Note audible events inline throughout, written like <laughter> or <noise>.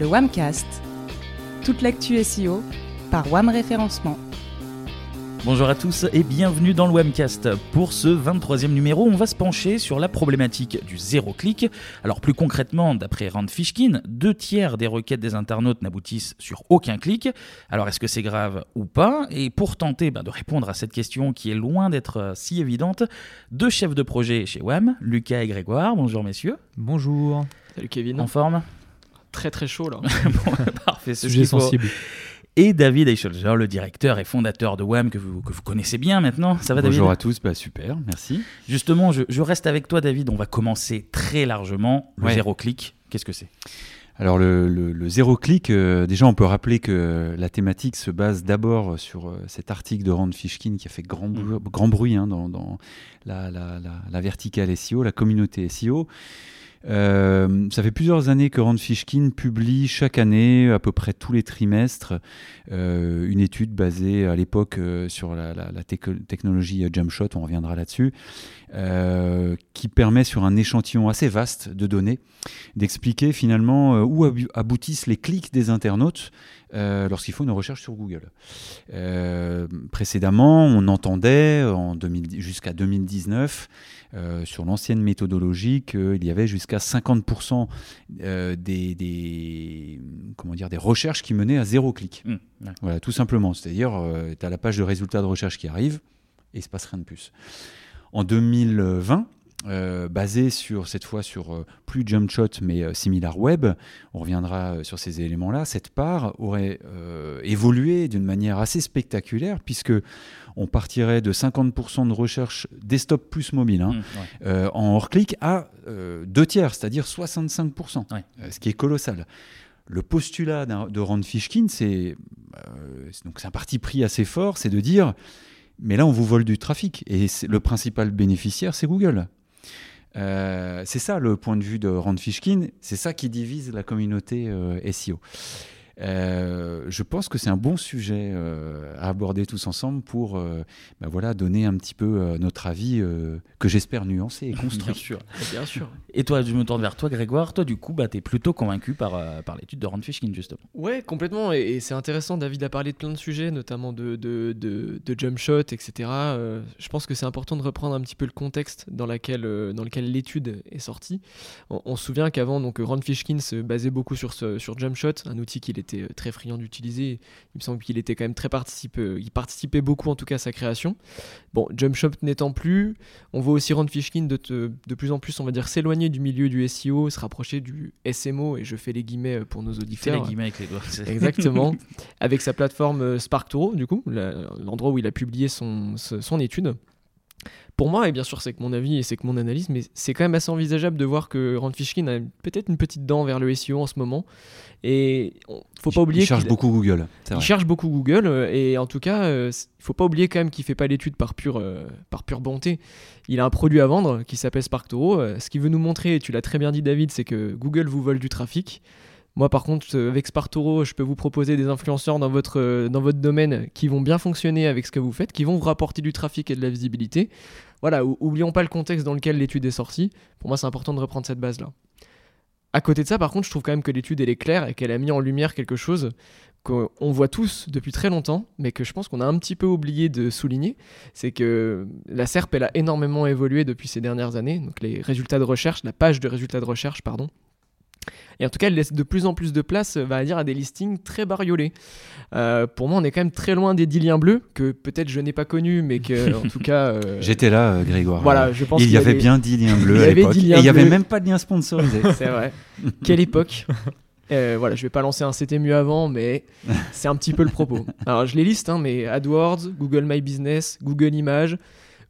le Wamcast. Toute l'actu SEO par Wam Référencement. Bonjour à tous et bienvenue dans le Webcast. Pour ce 23e numéro, on va se pencher sur la problématique du zéro clic. Alors plus concrètement, d'après Rand Fishkin, deux tiers des requêtes des internautes n'aboutissent sur aucun clic. Alors est-ce que c'est grave ou pas? Et pour tenter bah, de répondre à cette question qui est loin d'être euh, si évidente, deux chefs de projet chez WAM, Lucas et Grégoire. Bonjour messieurs. Bonjour. Salut Kevin. En forme? Très très chaud là. <laughs> Bon, Parfait, ce Sujet sensible. Et David Eichelger, le directeur et fondateur de WAM que vous, que vous connaissez bien maintenant. Ça va David Bonjour à tous, bah super, merci. Justement, je, je reste avec toi, David. On va commencer très largement. Le Ouais. zéro clic, qu'est-ce que c'est? Alors le, le- le zéro clic, euh, déjà on peut rappeler que la thématique se base d'abord sur euh, cet article de Rand Fishkin qui a fait grand, brou- grand bruit hein, dans, dans la, la- la- la verticale SEO, la communauté SEO. Euh, ça fait plusieurs années que Rand Fishkin publie chaque année, à peu près tous les trimestres, euh, une étude basée à l'époque euh, sur la, technologie Jumpshot, on reviendra là-dessus, qui permet sur un échantillon assez vaste de données d'expliquer finalement où aboutissent les clics des internautes lorsqu'ils font une recherche sur Google. Précédemment, on entendait en 2000 jusqu'à 2019 euh, sur l'ancienne méthodologie qu'il y avait jusqu'à 50% euh, des, des- comment dire, des recherches qui menaient à zéro clic. Ouais. Voilà, tout simplement. C'est-à-dire, tu as la page de résultats de recherche qui arrive et il se passe rien de plus. En 2020, euh, basé sur cette fois sur euh, plus Jumpshot mais euh, SimilarWeb, on reviendra euh, sur ces éléments-là. Cette part aurait euh, évolué d'une manière assez spectaculaire puisque on partirait de 50% de recherche desktop plus mobile hein, ouais. euh, en hors-clic à euh, deux tiers, c'est-à-dire 65%, Ouais. euh, ce qui est colossal. Le postulat de Rand Fishkin, c'est c'est- donc c'est un parti pris assez fort, c'est de dire, mais là on vous vole du trafic et le principal bénéficiaire c'est Google. Euh, c'est ça le point de vue de Rand Fishkin, c'est ça qui divise la communauté euh, SEO. Euh, je pense que c'est un bon sujet euh, à aborder tous ensemble pour euh, bah voilà, donner un petit peu euh, notre avis euh, que j'espère nuancé et <laughs> Bien construit. sûr. Bien sûr. Et toi, je me tourne vers toi, Grégoire. Toi, du coup, bah, tu es plutôt convaincu par, euh, par l'étude de Rand Fishkin, justement. Ouais, complètement. Et, et c'est intéressant. David a parlé de plein de sujets, notamment de, de, de, de jump shot, etc. Euh, je pense que c'est important de reprendre un petit peu le contexte dans, laquelle, euh, dans lequel l'étude est sortie. On, on se souvient qu'avant, donc Ron Fishkin se basait beaucoup sur, ce, sur jump shot, un outil qu'il était euh, très friand d'utiliser. Il me semble qu'il était quand même très participé, il participait beaucoup en tout cas à sa création. Bon, jump shot n'étant plus, on voit aussi Ron Fishkin de, te- de plus en plus, on va dire, s'éloigner du milieu du SEO, se rapprocher du SMO, et je fais les guillemets pour nos Fais auditeurs. les guillemets avec les doigts. Exactement. <laughs> Avec sa plateforme euh, SparkToro, du coup, l'endroit où il a publié son, son étude. Pour moi, et bien sûr c'est que mon avis et c'est que mon analyse, mais c'est quand même assez envisageable de voir que Rand Fishkin a peut-être une petite dent vers le SEO en ce moment. Et on- faut pas oublier Il cherche beaucoup Google. il vrai. cherche beaucoup Google euh, et en tout cas, euh, il faut pas oublier quand même qu'il fait pas l'étude par pure, euh, par pure bonté. Il a un produit à vendre qui s'appelle SparkToro. Euh, ce qu'il veut nous montrer, et tu l'as très bien dit David, c'est que Google vous vole du trafic. Moi par contre, euh, avec SparkToro, je peux vous proposer des influenceurs dans votre, euh, dans votre domaine qui vont bien fonctionner avec ce que vous faites, qui vont vous rapporter du trafic et de la visibilité. Voilà, ou- oublions pas le contexte dans lequel l'étude est sortie. Pour moi, c'est important de reprendre cette base-là. À côté de ça, par contre, je trouve quand même que l'étude elle est claire et qu'elle a mis en lumière quelque chose qu'on voit tous depuis très longtemps, mais que je pense qu'on a un petit peu oublié de souligner, c'est que la SERP elle a énormément évolué depuis ces dernières années, donc les résultats de recherche, la page de résultats de recherche, pardon. Et en tout cas, elle laisse de plus en plus de place, euh, va dire, à des listings très bariolés. Euh, pour moi, on est quand même très loin des 10 liens bleus, que peut-être je n'ai pas connus, mais que, <laughs> en tout cas. euh, J'étais là, euh, Grégoire. Voilà, je pense Il y avait bien 10 liens <laughs> bleus à l'époque. 10 Et liens il n'y avait même pas de lien sponsorisé. <laughs> C'est vrai. Quelle époque Euh, voilà, je vais pas lancer un c'était mieux avant, mais c'est un petit peu le propos. Alors je les liste, hein, mais AdWords, Google My Business, Google Images,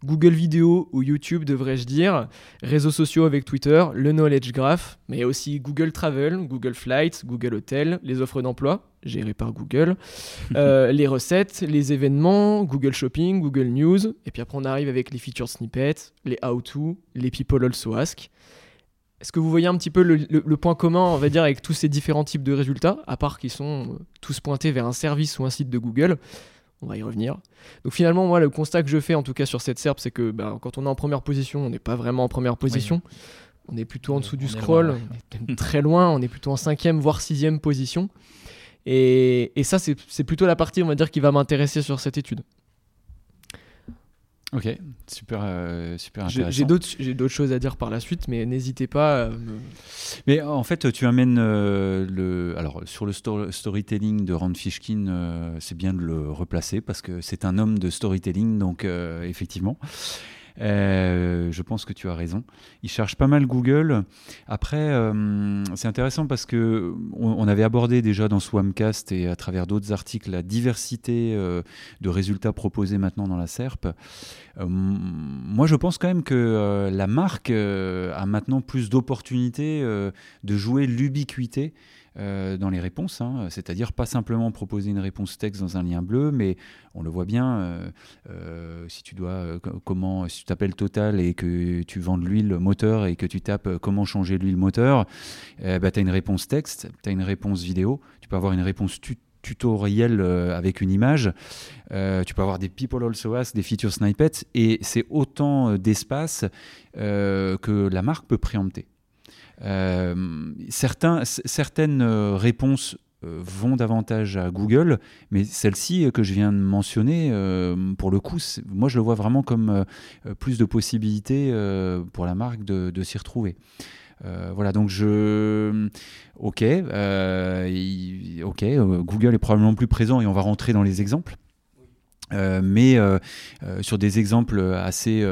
Google Vidéo ou YouTube devrais-je dire, réseaux sociaux avec Twitter, le Knowledge Graph, mais aussi Google Travel, Google Flights, Google Hotel, les offres d'emploi, gérées par Google, <laughs> euh, les recettes, les événements, Google Shopping, Google News, et puis après on arrive avec les featured snippets, les how-to, les people also ask. Est-ce que vous voyez un petit peu le, le- le point commun, on va dire, avec tous ces différents types de résultats, à part qu'ils sont tous pointés vers un service ou un site de Google? On va y revenir. Donc finalement, moi, le constat que je fais, en tout cas sur cette SERP, c'est que ben, quand on est en première position, on n'est pas vraiment en première position. on est plutôt en dessous du scroll, on est <laughs> très loin, on est plutôt en cinquième voire sixième position. Et, et ça, c'est plutôt la partie, on va dire, qui va m'intéresser sur cette étude. Ok, super, euh, super intéressant. J'ai d'autres choses à dire par la suite, mais n'hésitez pas. Me... Mais en fait, tu amènes euh, le. Alors, sur le storytelling de Rand Fishkin, euh, c'est bien de le replacer parce que c'est un homme de storytelling, donc effectivement. Euh, je pense que tu as raison. Il cherche pas mal Google. Après, euh, c'est intéressant parce que on, avait abordé déjà dans Swamcast et à travers d'autres articles la diversité euh, de résultats proposés maintenant dans la SERP. moi, je pense quand même que la marque a maintenant plus d'opportunités de jouer l'ubiquité euh, dans les réponses, hein. c'est-à-dire pas simplement proposer une réponse texte dans un lien bleu, mais on le voit bien, euh, euh, si tu dois, comment, si tu t'appelles Total et que tu vends de l'huile moteur et que tu tapes comment changer l'huile moteur, bah, tu as une réponse texte, tu as une réponse vidéo, tu peux avoir une réponse tutoriel avec une image. tu peux avoir des people also ask, des feature snippets, et c'est autant d'espace que la marque peut préempter. Euh, certains, certaines euh, réponses euh, vont davantage à Google, mais celle-ci que je viens de mentionner, pour le coup, moi je le vois vraiment comme plus de possibilités pour la marque de, s'y retrouver. voilà, donc je. Ok, Google est probablement plus présent et on va rentrer dans les exemples. Euh, mais euh, euh, sur des exemples assez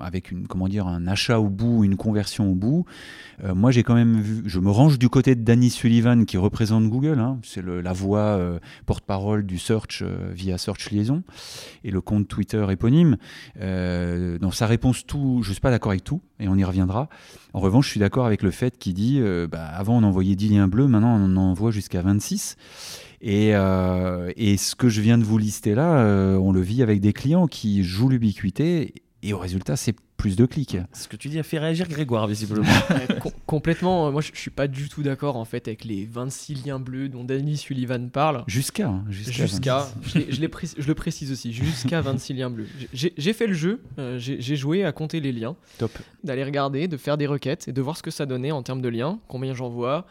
avec une comment dire un achat au bout, une conversion au bout, moi j'ai quand même vu, je me range du côté de Danny Sullivan qui représente Google, hein, c'est la voix porte-parole du search via Search Liaison et le compte Twitter éponyme. dans sa réponse tout, je suis pas d'accord avec tout et on y reviendra. En revanche, je suis d'accord avec le fait qu'il dit, bah, avant on envoyait 10 liens bleus, maintenant on en envoie jusqu'à 26. Euh, et, ce que je viens de vous lister là, euh, on le vit avec des clients qui jouent l'ubiquité et au résultat, c'est plus de clics. Ce que tu dis a fait réagir Grégoire, visiblement. <laughs> complètement. Moi, je, ne suis pas du tout d'accord en fait avec les 26 liens bleus dont Danny Sullivan parle. Jusqu'à. Hein, jusqu'à. je, je, le précise aussi. Jusqu'à 26 liens bleus. J'ai fait le jeu. Euh, j'ai joué à compter les liens. Top. D'aller regarder, de faire des requêtes et de voir ce que ça donnait en termes de liens, combien j'envoie.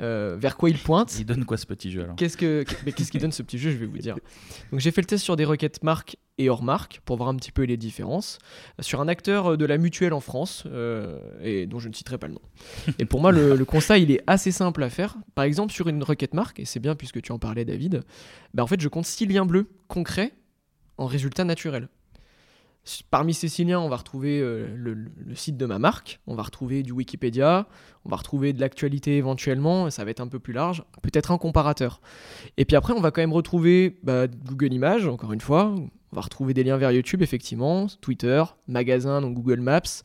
Euh, vers quoi il pointe. Il donne quoi ce petit jeu alors Qu'est-ce que mais qu'est-ce qu'il donne ce petit jeu Je vais vous dire. Donc j'ai fait le test sur des requêtes marques et hors marque pour voir un petit peu les différences sur un acteur de la mutuelle en France euh, et dont je ne citerai pas le nom. Et pour moi le, constat il est assez simple à faire. Par exemple sur une requête marque et c'est bien puisque tu en parlais David. Bah, en fait je compte six liens bleus concrets en résultat naturel. Parmi ces six liens, on va retrouver euh, le, site de ma marque, on va retrouver du Wikipédia, on va retrouver de l'actualité éventuellement, ça va être un peu plus large, peut-être un comparateur. Et puis après, on va quand même retrouver bah, Google Images, encore une fois, on va retrouver des liens vers YouTube, effectivement, Twitter, magasin, donc Google Maps,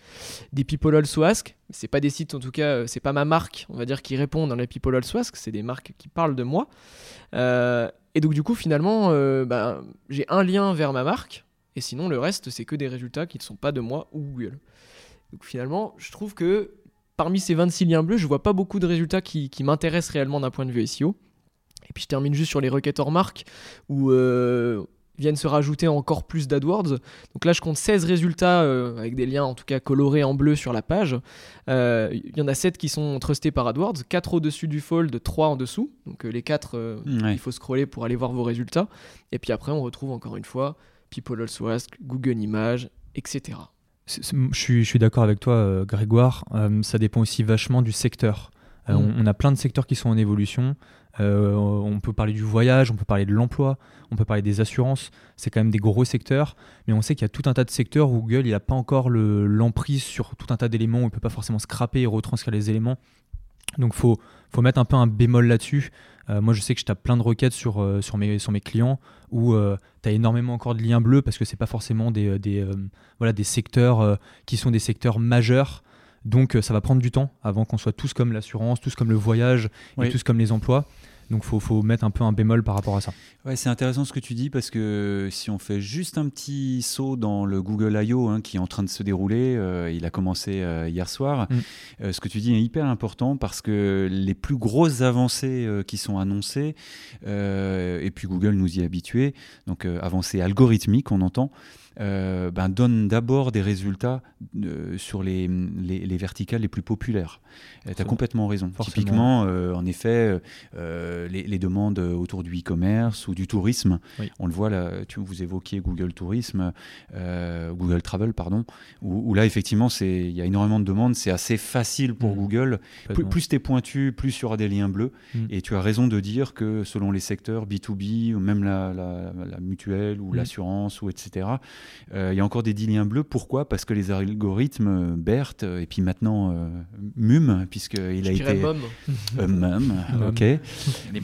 des People Also Ask. C'est pas des sites, en tout cas, euh, c'est pas ma marque, on va dire, qui répond dans les People Also Ask, c'est des marques qui parlent de moi. Euh, et donc, du coup, finalement, bah, j'ai un lien vers ma marque, et sinon, le reste, c'est que des résultats qui ne sont pas de moi ou Google. Donc finalement, je trouve que parmi ces 26 liens bleus, je vois pas beaucoup de résultats qui, m'intéressent réellement d'un point de vue SEO. Et puis je termine juste sur les requêtes hors marque où euh, viennent se rajouter encore plus d'AdWords. Donc là, je compte 16 résultats euh, avec des liens en tout cas colorés en bleu sur la page. Euh, il y en a 7 qui sont trustés par AdWords, 4 au-dessus du fold, 3 en dessous. Donc les 4, il faut scroller pour aller voir vos résultats. Et puis après, on retrouve encore une fois People Also Ask, Google Images, etc. Je suis, je suis d'accord avec toi, euh, Grégoire. Euh, ça dépend aussi vachement du secteur. Euh, mm. on, a plein de secteurs qui sont en évolution. on peut parler du voyage, on peut parler de l'emploi, on peut parler des assurances. C'est quand même des gros secteurs. Mais on sait qu'il y a tout un tas de secteurs où Google n'a pas encore l'emprise sur tout un tas d'éléments. il ne peut pas forcément scraper et retranscrire les éléments. Donc il faut, faut mettre un peu un bémol là-dessus. Euh, moi, je sais que je tape plein de requêtes sur, euh, sur, mes, sur mes clients où euh, tu as énormément encore de liens bleus parce que c'est pas forcément des, des, voilà, des secteurs qui sont des secteurs majeurs. Donc, ça va prendre du temps avant qu'on soit tous comme l'assurance, tous comme le voyage et tous comme les emplois. Donc faut, faut mettre un peu un bémol par rapport à ça. Ouais, c'est intéressant ce que tu dis parce que si on fait juste un petit saut dans le Google I.O. hein, qui est en train de se dérouler, euh, il a commencé euh, hier soir, Mm. euh, ce que tu dis est hyper important parce que les plus grosses avancées qui sont annoncées, et puis Google nous y est habitué, donc avancées algorithmiques on entend, euh, ben, donnent d'abord des résultats euh, sur les, les, les verticales les plus populaires. tu as complètement raison. Forcément. Typiquement, euh, en effet, euh, les, les demandes autour du e-commerce ou du tourisme, Oui. on le voit là, tu, vous évoquiez Google Tourisme, euh, Google Travel, pardon, où, où là, effectivement, c'est- il y a énormément de demandes, c'est assez facile pour Mhm. Google. Plus, plus tu es pointu, plus il y aura des liens bleus. Mhm. Et tu as raison de dire que selon les secteurs, B2B, ou même la, la- la mutuelle ou Mhm. l'assurance, ou etc., euh, il y a encore des 10 liens bleus. Pourquoi? Parce que les algorithmes, euh, BERT, euh, et puis maintenant euh, MUM, puisqu'il a été... Euh, MUM, ok.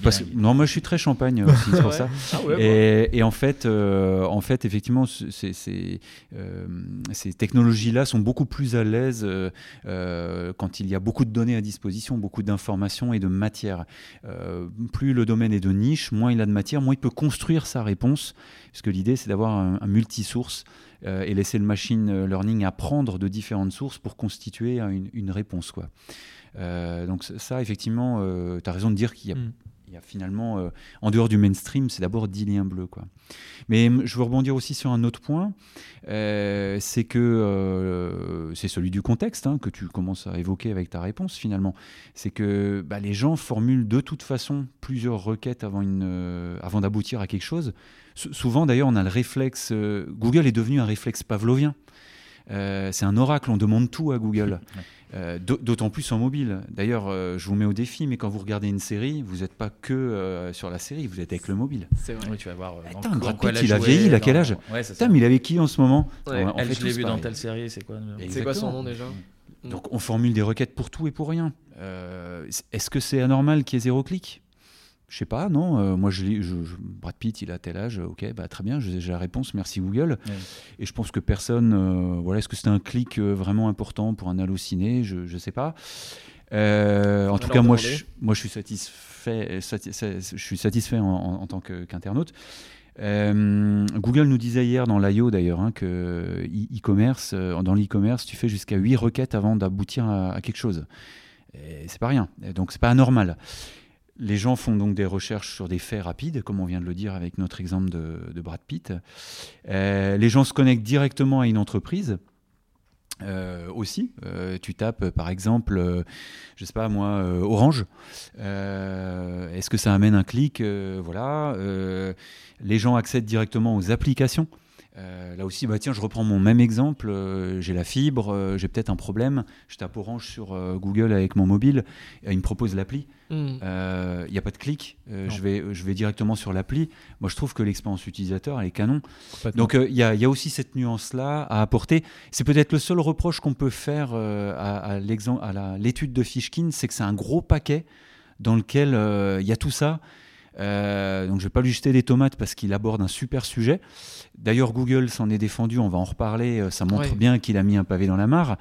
Parce que- non, moi je suis très champagne <laughs> aussi, c'est pour ça. Ah ouais. Et, et en fait, euh, en fait, effectivement, c- ces, euh, technologies-là sont beaucoup plus à l'aise euh, euh, quand il y a beaucoup de données à disposition, beaucoup d'informations et de matière. Euh, plus le domaine est de niche, moins il a de matière, moins il peut construire sa réponse, puisque l'idée c'est d'avoir un, multisource euh, et laisser le machine learning apprendre de différentes sources pour constituer une, réponse. Euh, donc ça, effectivement, tu as raison de dire qu'il y a Mm. Finalement, euh, en dehors du mainstream, c'est d'abord 10 liens bleus. Quoi. Mais hum, je veux rebondir aussi sur un autre point, euh, c'est que euh, c'est celui du contexte hein, que tu commences à évoquer avec ta réponse finalement. C'est que bah, les gens formulent de toute façon plusieurs requêtes avant, d'aboutir à quelque chose. Souvent d'ailleurs, on a le réflexe, Google est devenu un réflexe pavlovien. Euh, c'est un oracle, on demande tout à Google. <laughs> Euh, d'au- D'autant plus en mobile. D'ailleurs, euh, je vous mets au défi, mais quand vous regardez une série, vous n'êtes pas que euh, sur la série, vous êtes avec le mobile. C'est vrai. Oui, tu vas voir. euh, dans- Attends, dans Brad quoi Pitt, elle il a vieilli, il a dans- quel âge Ouais. Putain, mais il avec qui en ce moment Ouais. On- on Elle, fait je l'ai vu dans pareil. telle série, c'est quoi C'est quoi son nom déjà Donc on formule des requêtes pour tout et pour rien. Euh, Est-ce que c'est anormal qu'il y ait zéro clic? Je sais pas, non. Euh, moi, je, je, je- Brad Pitt, il a tel âge. Ok, bah très bien, j'ai la réponse. Merci Google. Ouais. Et je pense que personne. euh, voilà, est-ce que c'était un clic euh, vraiment important pour un halluciné? Je je sais pas. Euh, en tout cas, moi, je, moi, je suis satisfait. sati- je suis satisfait en, en- en tant qu'internaute. Euh, Google nous disait hier dans l'IO d'ailleurs hein, que e-commerce, dans l'e-commerce, tu fais jusqu'à 8 requêtes avant d'aboutir à, à quelque chose. C'est pas rien. Donc c'est pas anormal. Les gens font donc des recherches sur des faits rapides, comme on vient de le dire avec notre exemple de, Brad Pitt. Euh, les gens se connectent directement à une entreprise. euh, aussi, Euh, tu tapes par exemple, euh, je sais pas moi, Orange. Est-ce que ça amène un clic Voilà. Les gens accèdent directement aux applications. Euh, là aussi, bah tiens, je reprends mon même exemple. euh, j'ai la fibre, euh, j'ai peut-être un problème. Je tape Orange sur Google avec mon mobile. et il me propose l'appli. Il n'y a pas de clic. Je, vais, je vais directement sur l'appli. Moi, je trouve que l'expérience utilisateur, elle est canon. Donc, il y, a, il y a aussi cette nuance-là à apporter. C'est peut-être le seul reproche qu'on peut faire à, à l'étude de Fishkin, c'est que c'est un gros paquet dans lequel il y a tout ça. Euh, donc je vais pas lui jeter des tomates parce qu'il aborde un super sujet. D'ailleurs Google s'en est défendu, on va en reparler, euh, ça montre Ouais. bien qu'il a mis un pavé dans la mare.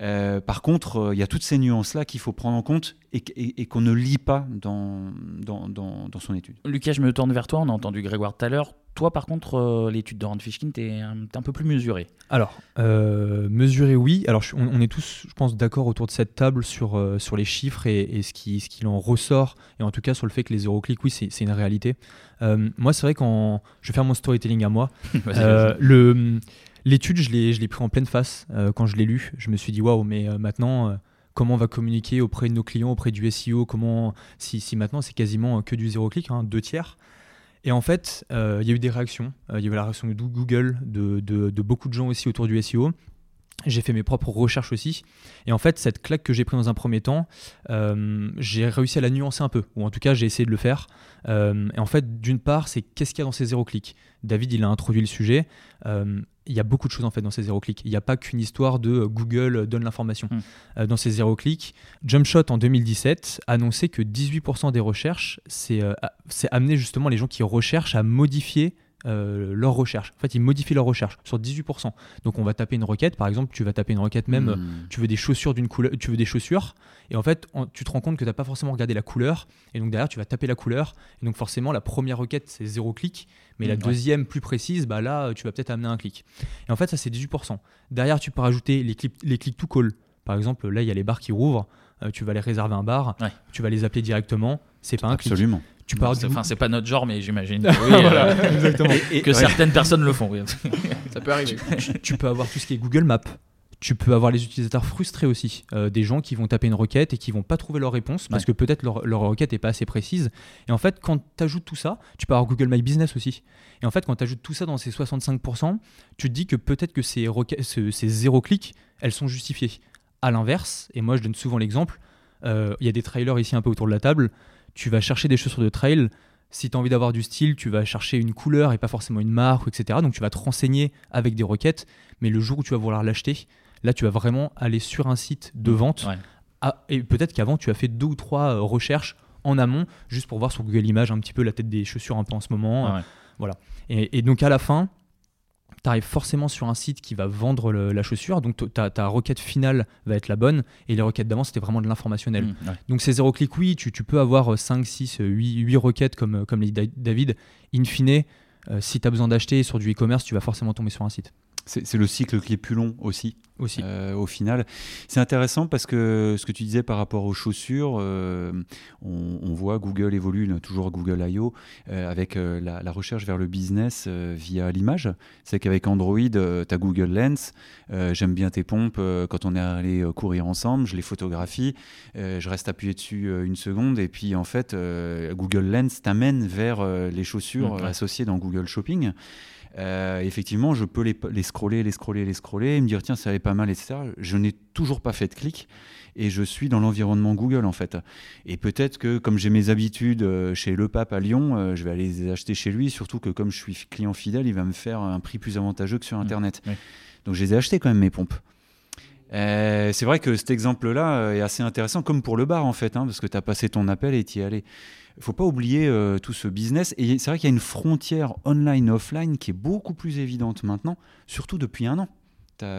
Euh, par contre, euh, il y a toutes ces nuances-là qu'il faut prendre en compte et, qu- et- et qu'on ne lit pas dans, dans, dans- dans son étude. Lucas, je me tourne vers toi. On a entendu Grégoire tout à l'heure. Toi, par contre, euh, l'étude de Rand Fishkin, t'es un, t'es un peu plus mesuré. Alors, euh, mesurer, oui. Alors, je- on, on est tous, je pense, d'accord autour de cette table sur, euh, sur les chiffres et, et ce qui ce qu'il en ressort, et en tout cas sur le fait que les zéro clics, oui, c'est une réalité. Euh, moi, c'est vrai quand je vais faire mon storytelling à moi, <laughs> le l'étude, je l'ai pris en pleine face quand je l'ai lu. Je me suis dit waouh, mais maintenant. Comment on va communiquer auprès de nos clients, auprès du SEO Comment si, si maintenant c'est quasiment que du zéro clic, hein, deux tiers. Et en fait, euh, il y a eu des réactions. Euh, Il y avait la réaction de Google, de beaucoup de gens aussi autour du SEO. J'ai fait mes propres recherches aussi. Et en fait, cette claque que j'ai prise dans un premier temps, euh, j'ai réussi à la nuancer un peu. Ou en tout cas, j'ai essayé de le faire. Euh, et en fait, d'une part, c'est qu'est-ce qu'il y a dans ces zéro clics? David, il a introduit le sujet. Euh, il y a beaucoup de choses en fait dans ces zéro clics. Il n'y a pas qu'une histoire de Google donne l'information. Mm. Euh, dans ces zéro clics, Jumpshot en 2017 annonçait que 18% des recherches, c'est amener justement les gens qui recherchent à modifier euh, leur recherche. En fait, ils modifient leur recherche sur 18%. Donc, on va taper une requête. Par exemple, tu vas taper une requête même. Hmm. Tu veux des chaussures d'une couleur. Tu veux des chaussures. Et en fait, en- tu te rends compte que tu n'as pas forcément regardé la couleur. Et donc derrière, tu vas taper la couleur. Et donc forcément, la première requête, c'est zéro clic. Mais la Mm, ouais. deuxième, plus précise, bah là, tu vas peut-être amener un clic. Et en fait, ça, c'est 18%. Derrière, tu peux rajouter les clics, les clics to call. Par exemple, là, il y a les bars qui rouvrent. Euh, tu vas aller réserver un bar. Ouais. Tu vas les appeler directement. C'est pas un clic. Absolument. Tu Enfin, c'est pas notre genre, mais j'imagine que, <laughs> oui, euh, <laughs> que certaines personnes le font. oui. <laughs> Ça peut arriver. tu, tu peux avoir tout ce qui est Google Maps. Tu peux avoir les utilisateurs frustrés aussi, Euh, des gens qui vont taper une requête et qui vont pas trouver leur réponse parce que peut-être leur, leur requête est pas assez précise. Et en fait, quand tu ajoutes tout ça, tu peux avoir Google My Business aussi. Et en fait, quand tu ajoutes tout ça dans ces 65%, tu te dis que peut-être que ces, ce- ces zéro clics, elles sont justifiées. À l'inverse, et moi je donne souvent l'exemple, euh, il y a des trailers ici un peu autour de la table, tu vas chercher des chaussures de trail, si tu as envie d'avoir du style, tu vas chercher une couleur et pas forcément une marque, etc. Donc tu vas te renseigner avec des requêtes, mais le jour où tu vas vouloir l'acheter, là tu vas vraiment aller sur un site de vente. Ouais. Ah, et peut-être qu'avant tu as fait deux ou trois euh, recherches en amont, juste pour voir sur Google Images un petit peu la tête des chaussures un peu en ce moment. Ouais. Voilà. Et, et donc à la fin, tu arrives forcément sur un site qui va vendre le- la chaussure, donc ta, ta requête finale va être la bonne, et les requêtes d'avant c'était vraiment de l'informationnel. Mm, ouais. Donc ces zéro clic, oui, tu, tu peux avoir 5, 6, 8, 8 requêtes comme, euh, comme les dit Da- David. In fine, euh, si tu as besoin d'acheter sur du e-commerce, tu vas forcément tomber sur un site. C'est le cycle qui est plus long aussi. Aussi. euh, au final. C'est intéressant parce que ce que tu disais par rapport aux chaussures, euh, on, on voit Google évolue, toujours Google I.O., euh, avec euh, la, la recherche vers le business via l'image. C'est qu'avec Android, tu as Google Lens, j'aime bien tes pompes, quand on est allé courir ensemble, je les photographie, je reste appuyé dessus une seconde, et puis en fait, Google Lens t'amène vers les chaussures Mm, associées dans Google Shopping. Euh, effectivement, je peux les, les scroller, les scroller, les scroller, et me dire tiens, ça allait pas mal, etc. Je n'ai toujours pas fait de clic et je suis dans l'environnement Google en fait. Et peut-être que comme j'ai mes habitudes euh, chez Le Pape à Lyon, euh, je vais aller les acheter chez lui, surtout que comme je suis client fidèle, il va me faire un prix plus avantageux que sur Internet. oui. Donc je les ai achetés quand même mes pompes. Euh, c'est vrai que cet exemple-là euh, est assez intéressant, comme pour le bar en fait, hein, parce que tu as passé ton appel et tu y es allé. Il faut pas oublier euh, tout ce business. Et c'est vrai qu'il y a une frontière online-offline qui est beaucoup plus évidente maintenant, surtout depuis un an.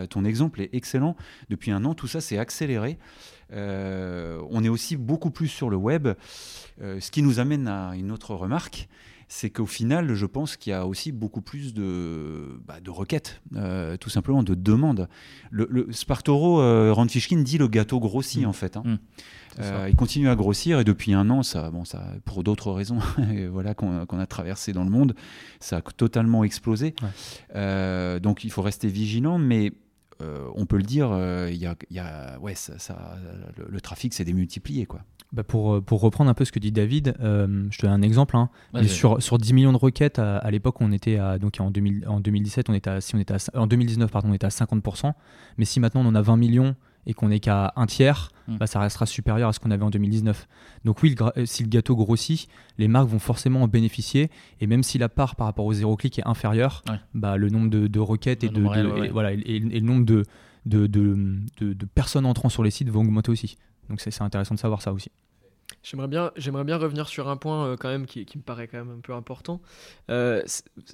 Ton exemple est excellent. Depuis un an, tout ça s'est accéléré. On est aussi beaucoup plus sur le web, ce qui nous amène à une autre remarque c'est qu'au final, je pense qu'il y a aussi beaucoup plus de, bah, de requêtes, euh, tout simplement de demandes. Le, le Spartoro, euh, Rand Fishkin dit le gâteau grossit Mm. en fait. hein. Mm. Euh, il continue à grossir et depuis un an, ça, bon, ça, pour d'autres raisons, <laughs> voilà qu'on a traversé dans le monde, ça a totalement explosé. Ouais. Euh, donc il faut rester vigilant, mais on peut le dire, il y a, il y a- ouais, ça, ça- le, le trafic s'est démultiplié quoi. Bah, pour, euh, pour reprendre un peu ce que dit David, euh, je te donne un exemple. hein. Mais sur, sur 10 millions de requêtes, à, à l'époque, on était à, donc en, 2000 en 2017, on était à, si on était à- en 2019, pardon, on était à 50%. Mais si maintenant on en a 20 millions et qu'on n'est qu'à un tiers, Mm. bah, ça restera supérieur à ce qu'on avait en 2019. Donc oui, le euh, si le gâteau grossit, les marques vont forcément en bénéficier. Et même si la part par rapport au zéro clic est inférieure, Ouais. bah, le nombre de, de requêtes et, Le de, nombre de- réel, ouais, et- ouais. voilà, et, et le nombre de, de, de, de- de personnes entrant sur les sites va augmenter aussi. Donc c'est intéressant de savoir ça aussi. J'aimerais bien, revenir sur un point euh, quand même qui, me paraît quand même un peu important. Euh,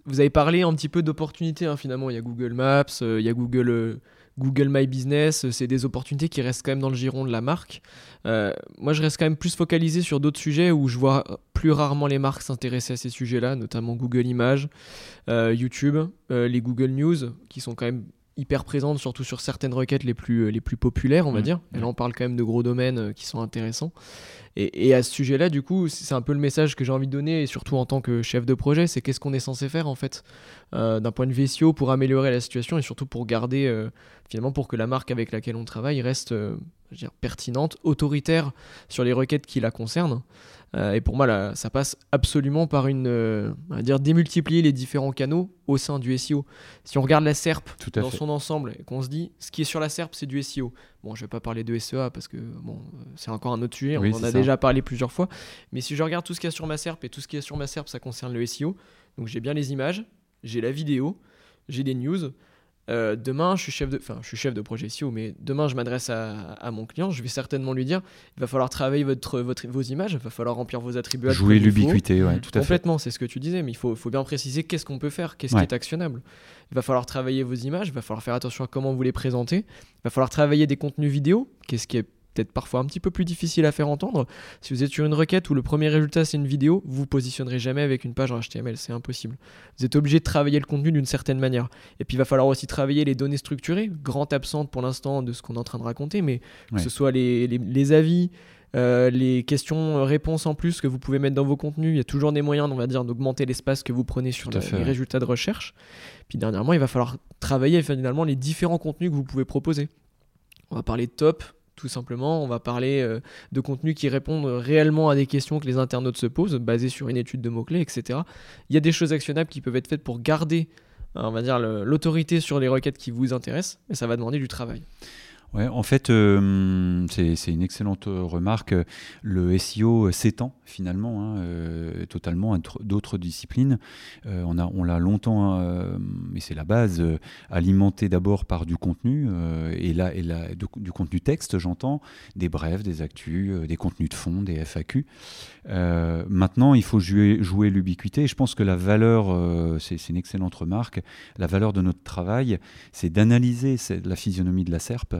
vous avez parlé un petit peu d'opportunités hein, finalement. Il y a Google Maps, euh, il y a Google, Google My Business. C'est des opportunités qui restent quand même dans le giron de la marque. Moi, je reste quand même plus focalisé sur d'autres sujets où je vois plus rarement les marques s'intéresser à ces sujets-là, notamment Google Images, YouTube, les Google News, qui sont quand même hyper présentes, surtout sur certaines requêtes les plus, les plus populaires, on va Mmh. dire. Et là, on parle quand même de gros domaines euh, qui sont intéressants. Et, et à ce sujet-là, du coup, c'est un peu le message que j'ai envie de donner, et surtout en tant que chef de projet, c'est qu'est-ce qu'on est censé faire en fait, euh, d'un point de vue SEO, pour améliorer la situation et surtout pour garder, euh, finalement, pour que la marque avec laquelle on travaille reste euh, je veux dire, pertinente, autoritaire sur les requêtes qui la concernent. Euh, et pour moi, là, ça passe absolument par une, euh, on va dire, démultiplier les différents canaux au sein du SEO. Si on regarde la SERP Tout dans fait. son ensemble et qu'on se dit, ce qui est sur la SERP, c'est du SEO. Bon, je vais pas parler de SEA parce que bon, euh, c'est encore un autre sujet, Oui, on en a ça. déjà parlé plusieurs fois. Mais si je regarde tout ce qu'il y a sur ma SERP et tout ce qu'il y a sur ma SERP, ça concerne le SEO. Donc j'ai bien les images, j'ai la vidéo, j'ai des news. Euh, demain, je suis chef de, enfin, je suis chef de projet SEO, mais demain, je m'adresse à, mon client, je vais certainement lui dire, il va falloir travailler votre, votre, vos images, il va falloir remplir vos attributs. Jouer l'ubiquité, ouais, tout à fait. Complètement, c'est ce que tu disais, mais il faut, faut bien préciser qu'est-ce qu'on peut faire, qu'est-ce qui est actionnable. Il va falloir travailler vos images, il va falloir faire attention à comment vous les présentez, il va falloir travailler des contenus vidéo, qu'est-ce qui est peut-être parfois un petit peu plus difficile à faire entendre. Si vous êtes sur une requête où le premier résultat c'est une vidéo, vous vous positionnerez jamais avec une page en HTML, c'est impossible. Vous êtes obligé de travailler le contenu d'une certaine manière. Et puis il va falloir aussi travailler les données structurées, grande absente pour l'instant de ce qu'on est en train de raconter, mais que ce soit les, les, avis, euh, les questions-réponses en plus que vous pouvez mettre dans vos contenus. Il y a toujours des moyens, on va dire, d'augmenter l'espace que vous prenez sur les résultats de recherche. Puis dernièrement, il va falloir travailler finalement les différents contenus que vous pouvez proposer. On va parler de top, tout simplement. On va parler euh, de contenus qui répondent réellement à des questions que les internautes se posent, basées sur une étude de mots-clés, etc. Il y a des choses actionnables qui peuvent être faites pour garder, dire, l'autorité sur les requêtes qui vous intéressent, mais ça va demander du travail. Ouais, en fait, euh, c'est une excellente remarque. Le SEO s'étend finalement hein, euh, totalement à d'autres disciplines. Euh, on l'a on longtemps, et c'est la base, alimenté d'abord par du contenu, et là, et là du, contenu texte, j'entends, des brèves, des actus, des contenus de fond, des FAQ. maintenant, il faut jouer, jouer l'ubiquité. Je pense que la valeur, c'est une excellente remarque, la valeur de notre travail, c'est d'analyser la physionomie de la SERP.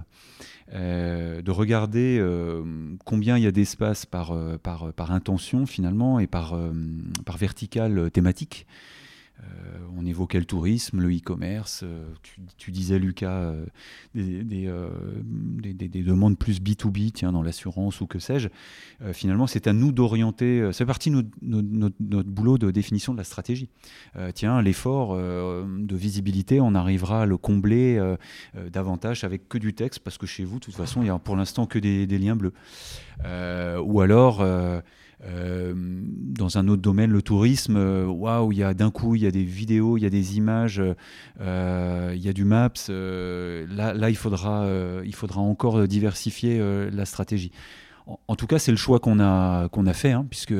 Euh, de regarder euh, combien il y a d'espace par, euh, intention finalement et par verticale thématique. Euh, on évoquait le tourisme, le e-commerce. Euh, tu, disais, Lucas, euh, des, des, demandes plus B2B, tiens, dans l'assurance ou que sais-je. finalement, c'est à nous d'orienter. c'est partie de notre, boulot de définition de la stratégie. tiens, l'effort de visibilité, on arrivera à le combler davantage avec que du texte, parce que chez vous, de toute façon, il y a pour l'instant que des, liens bleus. ou alors euh, dans un autre domaine, le tourisme, euh, waouh, il y a d'un coup, il y a des vidéos, des images, euh, du Maps. là, là, il faudra, il faudra encore diversifier la stratégie en, tout cas, c'est le choix qu'on a, qu'on a fait, hein, puisque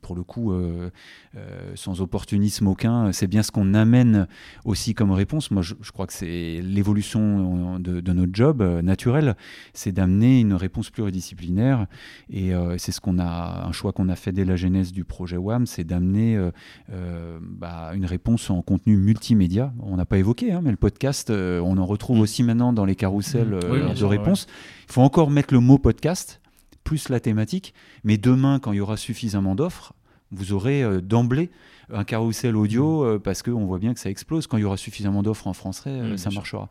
pour le coup, euh, euh, sans opportunisme aucun, c'est bien ce qu'on amène aussi comme réponse. Moi, je, crois que c'est l'évolution de, notre job euh, naturel, c'est d'amener une réponse pluridisciplinaire. Et c'est ce qu'on a, un choix qu'on a fait dès la genèse du projet WAM, c'est d'amener bah, une réponse en contenu multimédia. On n'a pas évoqué, hein, mais le podcast, on en retrouve mmh. aussi maintenant dans les carousels mmh. de réponses. Il faut encore mettre le mot podcast plus la thématique. Mais demain, quand il y aura suffisamment d'offres, vous aurez euh, d'emblée un carrousel audio mm. euh, parce qu'on voit bien que ça explose. Quand il y aura suffisamment d'offres en français, euh, mm, ça marchera.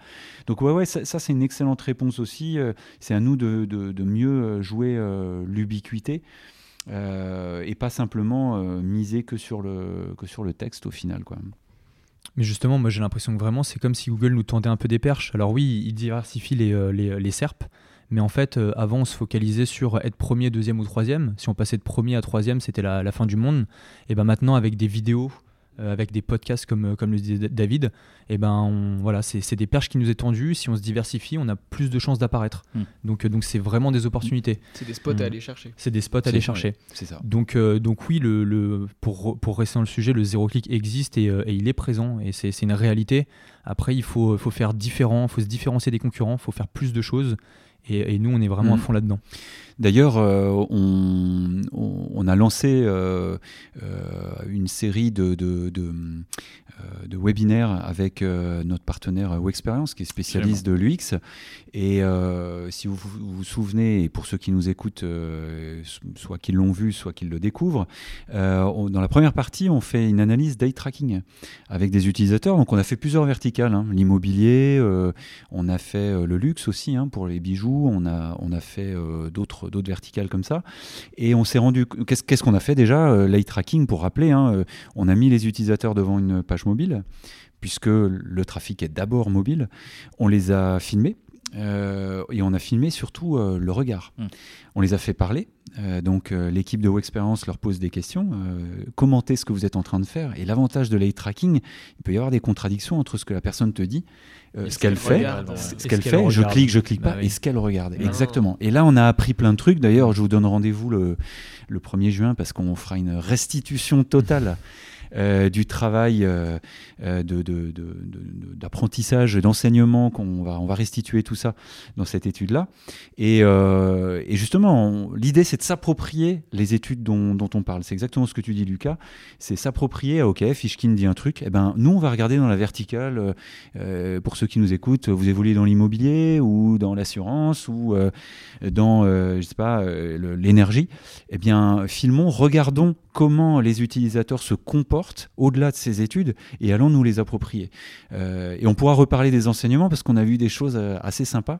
Donc ouais, ouais ça, c'est une excellente réponse aussi. c'est à nous de, de, mieux jouer l'ubiquité. et pas simplement miser que sur, le, que sur le texte au final. Quoi. Mais justement, moi j'ai l'impression que vraiment c'est comme si Google nous tendait un peu des perches. Alors oui, il diversifie les, les, les SERP, mais en fait, euh, avant, on se focalisait sur être premier, deuxième ou troisième. Si on passait de premier à troisième, c'était la, fin du monde. Et ben maintenant, avec des vidéos, euh, avec des podcasts comme, euh, comme le disait David, et ben voilà, c'est des perches qui nous est tendues. Si on se diversifie, on a plus de chances d'apparaître. Hmm. Donc donc c'est vraiment des opportunités. C'est des spots à hmm. aller chercher. C'est des spots à aller chercher. c'est ça. Donc donc oui, le, le, pour pour rester dans le sujet, le zéro clic existe et, et il est présent et c'est une réalité. Après, il faut faut faire différent, il faut se différencier des concurrents, il faut faire plus de choses. Et, nous, on est vraiment à mm. fond là-dedans. D'ailleurs, euh, on, a lancé euh, euh, une série de, de, de, webinaires avec notre partenaire Wexperience, qui est spécialiste de l'UX. Et si vous, vous, souvenez, et pour ceux qui nous écoutent, soit qu'ils l'ont vu, soit qu'ils le découvrent, dans la première partie, on fait une analyse day tracking avec des utilisateurs. Donc, on a fait plusieurs verticales hein. l'immobilier, on a fait le luxe aussi hein, pour les bijoux, on a, on a fait d'autres d'autres verticales comme ça. Et on s'est rendu. Qu'est-ce qu'on a fait déjà euh, L'eye tracking, pour rappeler, hein, euh, on a mis les utilisateurs devant une page mobile, puisque le trafic est d'abord mobile. On les a filmés. Euh, et on a filmé surtout le regard. Mmh. On les a fait parler. donc l'équipe de Experience leur pose des questions. commentez ce que vous êtes en train de faire. Et l'avantage de l'eye tracking, il peut y avoir des contradictions entre ce que la personne te dit euh, ce qu'elle fait, ce qu'elle fait, je clique, je clique pas, bah et ce qu'elle regarde. Exactement. Et là, on a appris plein de trucs. D'ailleurs, je vous donne rendez-vous le, le 1er juin parce qu'on fera une restitution totale <laughs> du travail d'apprentissage, d'enseignement, qu'on va, on va restituer tout ça dans cette étude-là. Et, justement, l'idée, c'est de s'approprier les études dont, dont on parle. C'est exactement ce que tu dis, Lucas. C'est s'approprier, ok, Fishkin dit un truc, eh ben, nous, on va regarder dans la verticale, pour ceux qui nous écoutent, vous évoluez dans l'immobilier ou dans l'assurance ou dans, je sais pas, l'énergie, eh bien, filmons, regardons comment les utilisateurs se comportent au-delà de ces études et allons nous les approprier. Euh, et on pourra reparler des enseignements parce qu'on a vu des choses euh, assez sympas.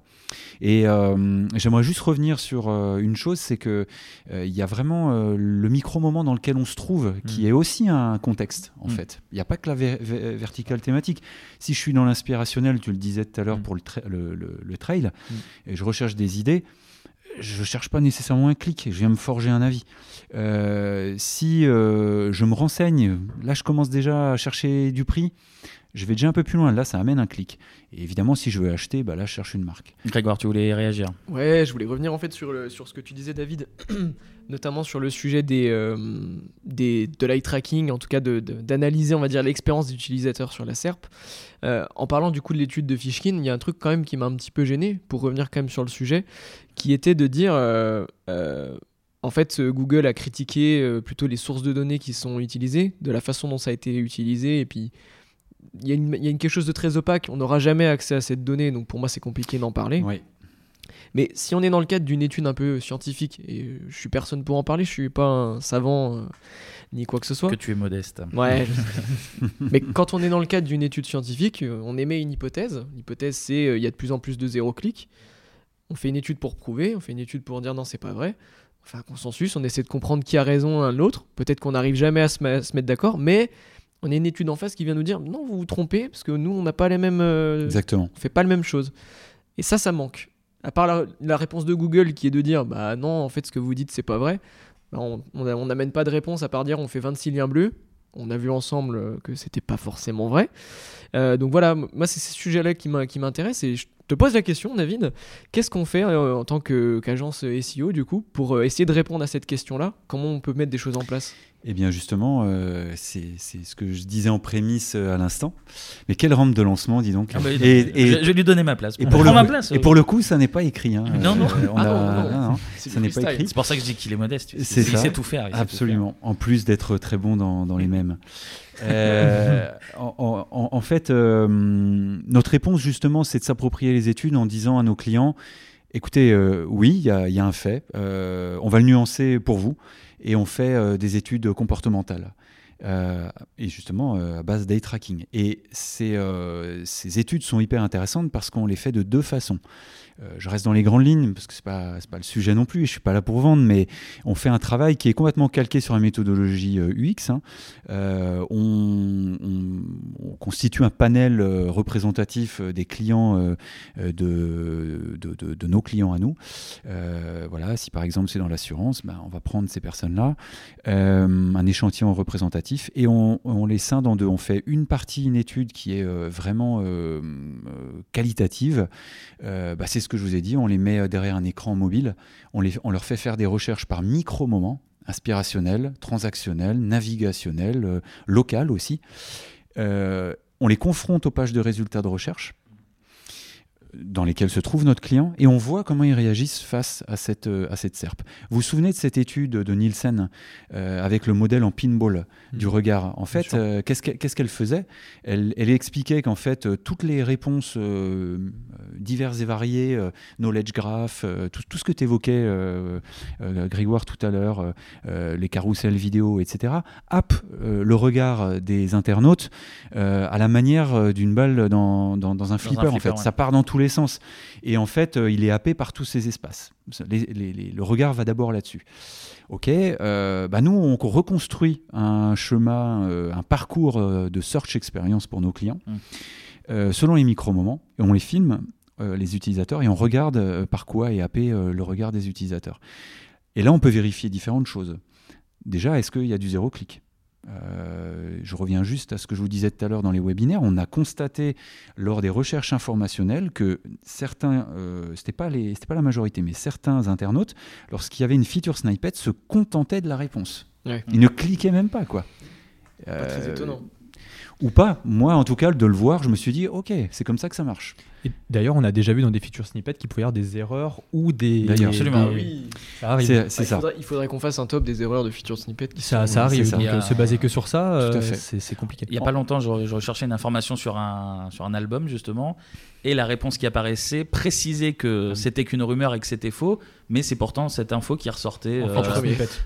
Et euh, j'aimerais juste revenir sur une chose, c'est que il y a vraiment le micro-moment dans lequel on se trouve qui mm. est aussi un contexte, en mm. fait. Il n'y a pas que la verticale thématique. Si je suis dans l'inspirationnel, tu le disais tout à l'heure mm. pour le, le, trail, et je recherche des idées, je cherche pas nécessairement un clic, je viens me forger un avis. Euh, si euh, je me renseigne, là je commence déjà à chercher du prix, je vais déjà un peu plus loin, là ça amène un clic. Et évidemment, si je veux acheter, bah là je cherche une marque. Grégoire, tu voulais réagir Ouais, je voulais revenir en fait sur, le, sur ce que tu disais, David, <clears throat> notamment sur le sujet des, euh, des, de l'eye tracking, en tout cas d'analyser, on va dire, l'expérience d'utilisateur sur la SERP. Euh, en parlant du coup de l'étude de Fishkin, il y a un truc quand même qui m'a un petit peu gêné, pour revenir quand même sur le sujet, qui était de dire. Euh, en fait, Google a critiqué plutôt les sources de données qui sont utilisées, de la façon dont ça a été utilisé, et puis il y, a une, quelque chose de très opaque. On n'aura jamais accès à cette donnée, donc pour moi, c'est compliqué d'en parler. Mais si on est dans le cadre d'une étude un peu scientifique, et je suis personne pour en parler, je suis pas un savant euh, ni quoi que ce soit. Que tu es modeste. Ouais. <laughs> Mais quand on est dans le cadre d'une étude scientifique, euh, on émet une hypothèse. L'hypothèse, c'est euh, il y a de plus en plus de zéro clic. On fait une étude pour prouver, on fait une étude pour dire non, c'est pas vrai. On fait un consensus, on essaie de comprendre qui a raison l'un l'autre. Peut-être qu'on n'arrive jamais à se, se mettre d'accord, mais on a une étude en face qui vient nous dire non, vous vous trompez, parce que nous, on n'a pas les mêmes. Euh, Exactement. On fait pas la même chose. Et ça, ça manque. À part la, réponse de Google qui est de dire bah non, en fait, ce que vous dites, c'est pas vrai. Bah, on n'amène pas de réponse à part dire on fait 26 liens bleus. On a vu ensemble euh, que c'était pas forcément vrai. Euh, donc voilà, moi, c'est ce sujet-là qui m'intéresse et je te pose la question, David. Qu'est-ce qu'on fait en tant qu'agence SEO, du coup, pour essayer de répondre à cette question-là? Comment on peut mettre des choses en place? Eh bien justement, euh, c'est ce que je disais en prémisse euh, à l'instant. Mais quelle rampe de lancement, dis donc. Ah bah, et, je, vais lui donner ma place. Et pour, le, ma place, et pour le coup, ça n'est pas écrit. Hein. Non, non. Euh, ah <laughs> ça n'est pas écrit. C'est pour ça que je dis qu'il est modeste. Il sait tout faire. Absolument. En plus d'être très bon dans, dans les mêmes. <laughs> en, en, fait, notre réponse justement, c'est de s'approprier les études en disant à nos clients, écoutez, oui, il y, y, a un fait, on va le nuancer pour vous et on fait euh, des études comportementales. Euh, et justement euh, à base d'eye tracking. Et ces, ces, études sont hyper intéressantes parce qu'on les fait de deux façons. Euh, je reste dans les grandes lignes parce que c'est pas pas le sujet non plus. Je suis pas là pour vendre, mais on fait un travail qui est complètement calqué sur la méthodologie UX. Euh, hein. euh, on, constitue un panel représentatif des clients de, de, nos clients à nous. voilà, si par exemple c'est dans l'assurance, ben, on va prendre ces personnes-là, un échantillon représentatif et on, les scinde en deux. On fait une partie, une étude qui est vraiment qualitative. Bah, c'est ce que je vous ai dit, on les met euh, derrière un écran mobile, on, leur fait faire des recherches par micro-moments, inspirationnels, transactionnels, navigationnels, euh, local aussi. Euh, on les confronte aux pages de résultats de recherche dans lesquels se trouve notre client et on voit comment ils réagissent face à cette, euh, à cette SERP. Vous vous souvenez de cette étude de Nielsen euh, avec le modèle en pinball du hmm. regard? En fait, euh, qu'est-ce qu'elle faisait? Elle, elle, expliquait qu'en fait, toutes les réponses diverses et variées, knowledge graph, tout, tout, ce que tu évoquais, Grégoire, tout à l'heure, les carousels vidéo, etc., happe le regard des internautes à la manière d'une balle dans, dans, un flipper. en fait, ça part dans tous les sens. Et en fait, euh, il est happé par tous ces espaces. le regard va d'abord là-dessus. Ok, euh, bah nous, on reconstruit un chemin, euh, un parcours de search experience pour nos clients, mmh. selon les micro-moments, et on les filme, les utilisateurs, et on regarde par quoi est happé le regard des utilisateurs. Et là, on peut vérifier différentes choses. Déjà, est-ce qu'il y a du zéro clic? Euh, je reviens juste à ce que je vous disais tout à l'heure dans les webinaires. On a constaté lors des recherches informationnelles que certains, euh, c'était pas les, c'était pas la majorité, mais certains internautes, lorsqu'il y avait une feature snippet, se contentaient de la réponse. Ils ne cliquaient même pas, quoi. Pas très Euh, étonnant. Ou pas. Moi, en tout cas, de le voir, je me suis dit, ok, c'est comme ça que ça marche. D'ailleurs, on a déjà vu dans des feature snippets qu'il pouvait y avoir des erreurs ou des. D'ailleurs. Absolument, des- oui. Ça arrive. C'est c'est Ah, il ça. faudrait, il faudrait qu'on fasse un top des erreurs de feature snippet. Qui Ça, sont- ça arrive. ça. Donc, a- euh, se baser que sur ça, Tout à euh, fait. c'est c'est compliqué. Il n'y a pas longtemps, je, je recherchais une information sur un, sur un album, justement, et la réponse qui apparaissait précisait que c'était qu'une rumeur et que c'était faux, mais c'est pourtant cette info qui ressortait En euh,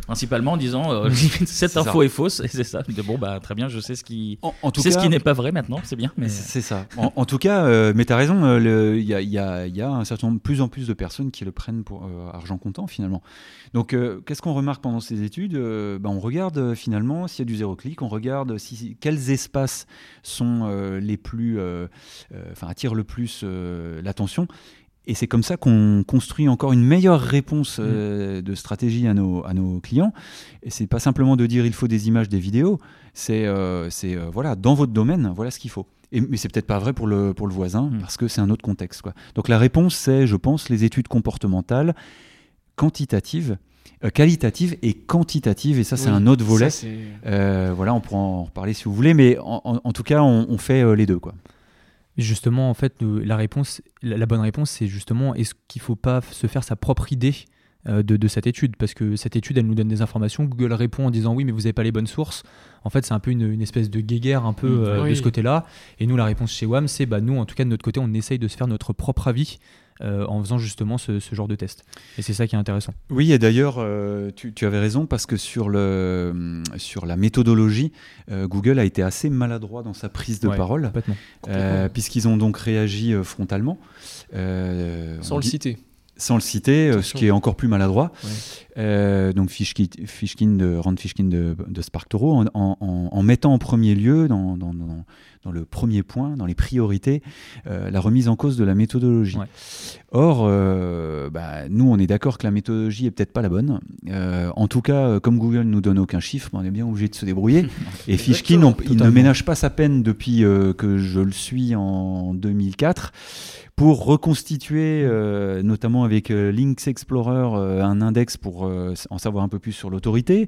principalement en disant euh, <laughs> cette info est fausse, et c'est ça. De, bon, bah très bien, je sais ce qui, En, en tout c'est cas, ce qui n'est pas vrai maintenant, c'est bien. Mais... C'est ça. <laughs> En, en tout cas, euh, mais tu as raison, euh, il y, a, y y un certain nombre, plus en plus de personnes qui le prennent pour euh, argent comptant finalement. Donc, euh, qu'est-ce qu'on remarque pendant ces études ben, On regarde finalement s'il y a du zéro clic, on regarde si, quels espaces sont les plus, enfin, attirent le plus l'attention. Et c'est comme ça qu'on construit encore une meilleure réponse euh, de stratégie à nos, à nos clients. Et c'est pas simplement de dire il faut des images, des vidéos. C'est euh, euh, voilà, dans votre domaine, voilà ce qu'il faut. Et, mais c'est peut-être pas vrai pour le, pour le voisin Mm. parce que c'est un autre contexte. Quoi. Donc la réponse, c'est, je pense, les études comportementales quantitatives, euh, qualitatives et quantitatives. Et ça, c'est un autre volet. ça, Euh, voilà, on pourra en reparler si vous voulez, mais en, en- en tout cas, on, on fait euh, les deux. Quoi. Justement, en fait, nous, la réponse, la, la bonne réponse, c'est justement est-ce qu'il ne faut pas se faire sa propre idée de, de cette étude Parce que cette étude, elle nous donne des informations. Google répond en disant oui, mais vous n'avez pas les bonnes sources. En fait, c'est un peu une, une espèce de guéguerre un peu Mm. euh, de ce côté-là. Et nous, la réponse chez WAM, c'est bah, nous, en tout cas, de notre côté, on essaye de se faire notre propre avis euh, en faisant justement ce, ce genre de test. Et c'est ça qui est intéressant. Oui, et d'ailleurs, euh, tu, tu avais raison parce que sur, le, sur la méthodologie, euh, Google a été assez maladroit dans sa prise de Ouais, parole, euh, puisqu'ils ont donc réagi euh, frontalement. Euh, Sans le dit- citer. Sans le citer, euh, ce qui est encore plus maladroit. Ouais. Euh, donc Fishkin, Fishkin de Rand Fishkin de, de SparkToro, en, en- en- en mettant en premier lieu, dans, dans- dans- dans le premier point, dans les priorités, euh, la remise en cause de la méthodologie. Ouais. Or, euh, bah, nous, on est d'accord que la méthodologie est peut-être pas la bonne. Euh, en tout cas, comme Google nous donne aucun chiffre, on est bien obligé de se débrouiller. <laughs> Et Fishkin, on- il ne ménage pas sa peine depuis euh, que je le suis en 2004 pour reconstituer, euh, notamment avec euh, Links Explorer, euh, un index pour euh, en savoir un peu plus sur l'autorité.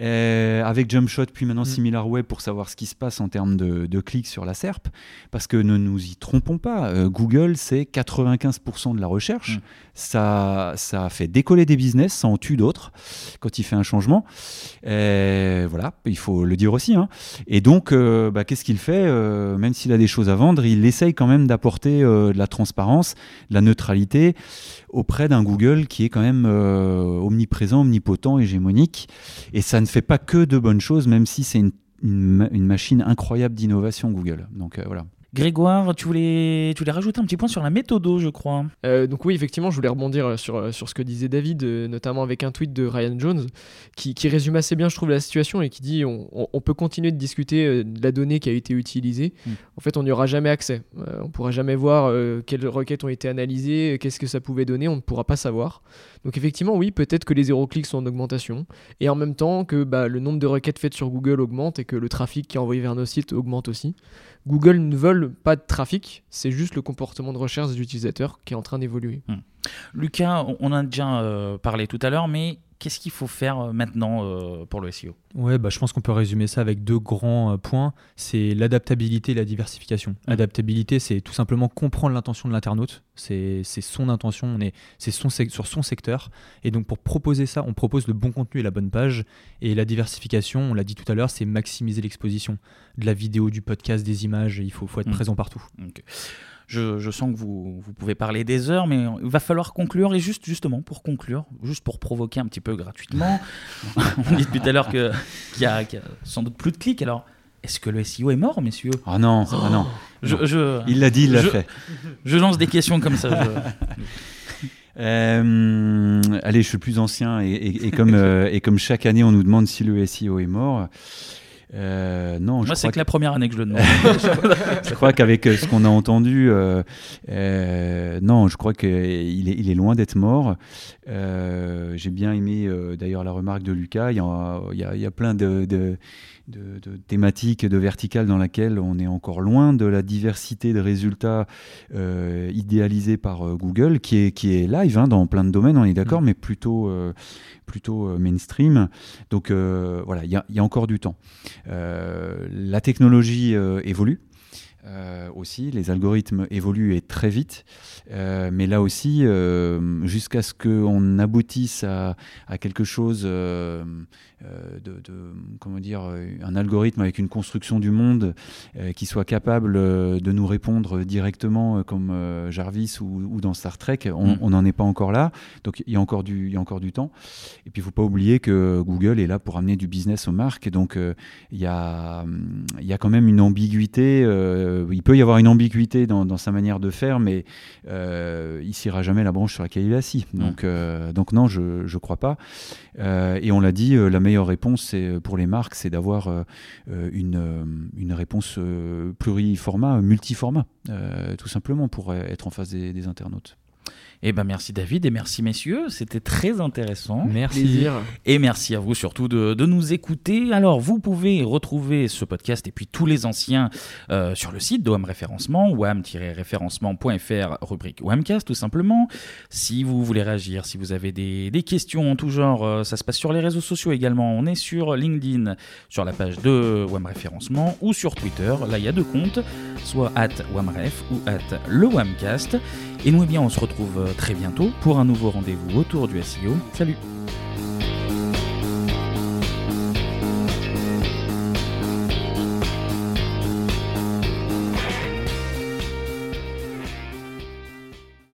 Euh, avec Jumpshot, puis maintenant Mm. SimilarWeb pour savoir ce qui se passe en termes de, de clics sur la SERP. Parce que ne nous y trompons pas, euh, Google, c'est 95% de la recherche. Mm. Ça, ça fait décoller des business, ça en tue d'autres quand il fait un changement. Euh, voilà, il faut le dire aussi. hein. Et donc, euh, bah, qu'est-ce qu'il fait Euh, Même s'il a des choses à vendre, il essaye quand même d'apporter euh, de la transparence, de la neutralité auprès d'un Google qui est quand même euh, omniprésent, omnipotent, hégémonique. Et ça ne fait pas que de bonnes choses, même si c'est une, une ma- une machine incroyable d'innovation, Google. Donc euh, voilà. Grégoire, tu voulais, tu voulais rajouter un petit point sur la méthodo, je crois. Euh, donc oui, effectivement, je voulais rebondir euh, sur, euh, sur ce que disait David, notamment avec un tweet de Ryan Jones, qui, qui résume assez bien, je trouve, la situation et qui dit on, on- on peut continuer de discuter de la donnée qui a été utilisée. Mm. En fait, on n'y aura jamais accès. Euh, on pourra jamais voir euh, quelles requêtes ont été analysées, qu'est-ce que ça pouvait donner, on ne pourra pas savoir. Donc effectivement, oui, peut-être que les zéro clics sont en augmentation, et en même temps que bah, le nombre de requêtes faites sur Google augmente et que le trafic qui est envoyé vers nos sites augmente aussi. Google ne veulent pas de trafic, c'est juste le comportement de recherche des utilisateurs qui est en train d'évoluer. Lucas, on- a déjà euh, parlé tout à l'heure, mais qu'est-ce qu'il faut faire euh, maintenant euh, pour le SEO Ouais, bah, je pense qu'on peut résumer ça avec deux grands points. C'est l'adaptabilité et la diversification. Mm. Adaptabilité, c'est tout simplement comprendre l'intention de l'internaute. C'est c'est son intention, on est, c'est son sur son secteur. Et donc pour proposer ça, on propose le bon contenu et la bonne page. Et la diversification, on l'a dit tout à l'heure, c'est maximiser l'exposition de la vidéo, du podcast, des images. Il faut, faut être Mm. présent partout. Je, je sens que vous, vous pouvez parler des heures, mais il va falloir conclure. Et juste justement, pour conclure, juste pour provoquer un petit peu gratuitement, <laughs> on dit depuis tout à l'heure qu'il y, a qu'il y a sans doute plus de clics. Alors, est-ce que le SEO est mort, messieurs? Ah non, ah non. je, je, Il l'a dit, il l'a fait. je lance des questions comme ça. je- <laughs> Euh, allez, je suis le plus ancien et, et- et comme, euh, et comme chaque année on nous demande si le SEO est mort. Euh, non, Moi, c'est que la première année que je le demande. <laughs> Je crois qu'avec euh, ce qu'on a entendu, euh, euh, non, je crois qu'il est, il est loin d'être mort. Euh, J'ai bien aimé d'ailleurs la remarque de Lucas. Il y a, il y a- il y a plein de, de- de, de thématique, de verticale dans laquelle on est encore loin de la diversité de résultats euh, idéalisés par euh, Google, qui est, qui est live hein, dans plein de domaines, on est d'accord, mm. mais plutôt, euh, plutôt mainstream. Donc voilà, il y, y, a encore du temps. la technologie évolue. Euh, aussi. Les algorithmes évoluent et très vite. Euh, mais là aussi, euh, jusqu'à ce qu'on aboutisse à, à, quelque chose de, de, comment dire, un algorithme avec une construction du monde qui soit capable de nous répondre directement comme Jarvis ou, ou, dans Star Trek, on mm. n'en est pas encore là. Donc il y a encore du, il y a encore du temps. Et puis il ne faut pas oublier que Google est là pour amener du business aux marques. Donc il y, a, il y a quand même une ambiguïté. Euh, il peut y avoir une ambiguïté dans, sa manière de faire, mais euh, il s'ira jamais la branche sur laquelle il est assis. Mm. Donc, euh, donc non, je ne crois pas. et on l'a dit, la meilleure réponse pour les marques, c'est d'avoir une, une réponse pluriformat, multiformat, tout simplement pour être en face des internautes. Eh ben merci David et merci messieurs, c'était très intéressant. Merci. Et merci à vous surtout de, nous écouter. Alors vous pouvez retrouver ce podcast et puis tous les anciens euh, sur le site de WAM Référencement, wam-référencement.fr, rubrique WAMcast tout simplement. Si vous voulez réagir, si vous avez des, questions en tout genre, euh, ça se passe sur les réseaux sociaux également. On est sur LinkedIn, sur la page de WAM Référencement ou sur Twitter. Là il y a deux comptes, soit at WAMREF ou at le WAMcast. Et nous, eh bien, on se retrouve euh, très bientôt pour un nouveau rendez-vous autour du SEO. Salut